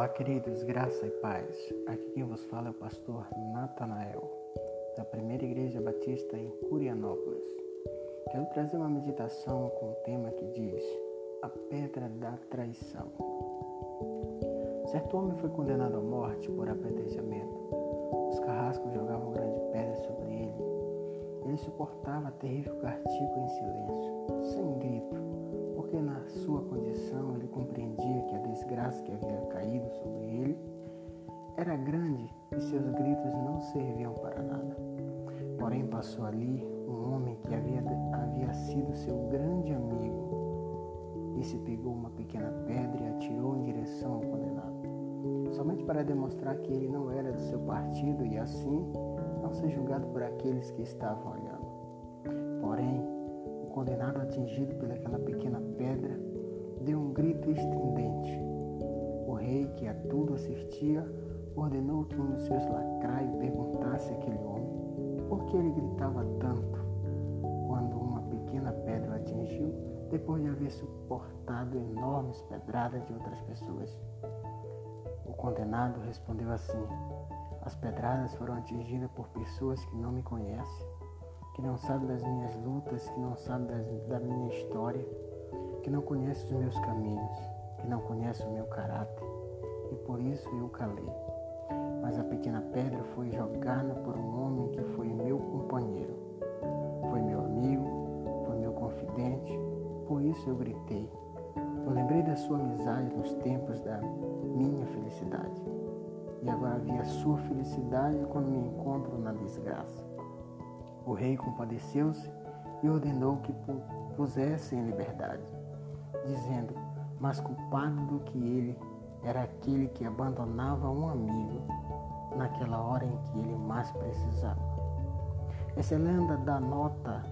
Olá, queridos, graça e paz. Aqui quem vos fala é o pastor Natanael, da Primeira Igreja Batista em Curianópolis. Quero trazer uma meditação com o tema que diz A Pedra da Traição. Certo homem foi condenado à morte por apedrejamento. Os carrascos jogavam grande pedra sobre ele. Ele suportava terrível castigo em silêncio, era grande e seus gritos não serviam para nada. Porém, passou ali um homem que havia, havia sido seu grande amigo. e se pegou uma pequena pedra e atirou em direção ao condenado, somente para demonstrar que ele não era do seu partido e assim não ser julgado por aqueles que estavam olhando. Porém, condenado atingido pelaquela pequena ordenou que um dos seus lacraios perguntasse àquele homem por que ele gritava tanto quando uma pequena pedra atingiu, depois de haver suportado enormes pedradas de outras pessoas. O condenado respondeu assim: As pedradas foram atingidas por pessoas que não me conhecem que não sabe das minhas lutas, que não sabe das, da minha história, que não conhece os meus caminhos, que não conhece o meu caráter, e por isso eu calei. Mas a pequena pedra foi jogada por um homem que foi meu companheiro, foi meu amigo, foi meu confidente, por isso eu gritei. Eu lembrei da sua amizade nos tempos da minha felicidade. E agora vi a sua felicidade quando me encontro na desgraça. O rei compadeceu-se e ordenou que pusessem em liberdade, dizendo: Mas culpado do que ele era aquele que abandonava um amigo naquela hora em que ele mais precisava. Essa lenda dá nota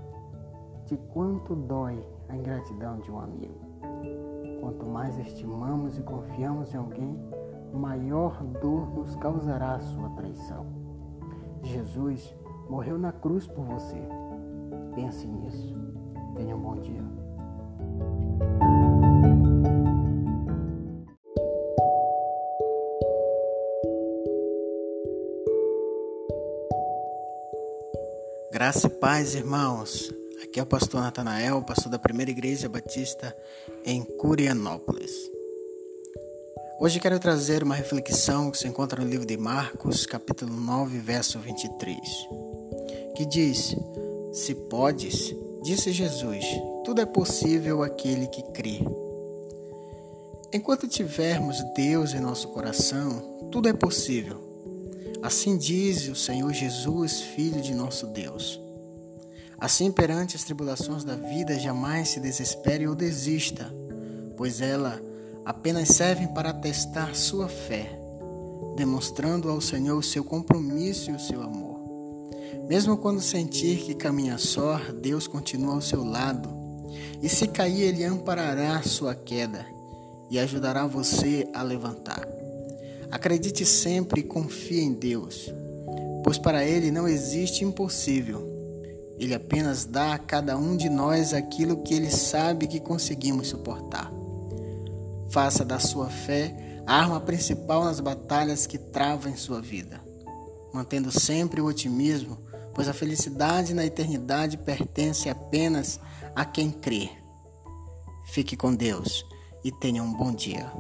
de quanto dói a ingratidão de um amigo. Quanto mais estimamos e confiamos em alguém, maior dor nos causará a sua traição. Jesus morreu na cruz por você. Pense nisso. Tenha um bom dia. Graça e paz, irmãos. Aqui é o pastor Natanael, pastor da Primeira Igreja Batista em Curianópolis. Hoje quero trazer uma reflexão que se encontra no livro de Marcos, capítulo 9, verso 23 que diz: Se podes, disse Jesus, tudo é possível àquele que crê. Enquanto tivermos Deus em nosso coração, tudo é possível. Assim diz o Senhor Jesus, Filho de nosso Deus. Assim, perante as tribulações da vida, jamais se desespere ou desista, pois ela apenas servem para testar sua fé, demonstrando ao Senhor o seu compromisso e o seu amor. Mesmo quando sentir que caminha só, Deus continua ao seu lado. E se cair, Ele amparará sua queda e ajudará você a levantar. Acredite sempre e confie em Deus, pois para Ele não existe impossível. Ele apenas dá a cada um de nós aquilo que Ele sabe que conseguimos suportar. Faça da sua fé a arma principal nas batalhas que travam em sua vida, mantendo sempre o otimismo pois a felicidade na eternidade pertence apenas a quem crê. Fique com Deus e tenha um bom dia.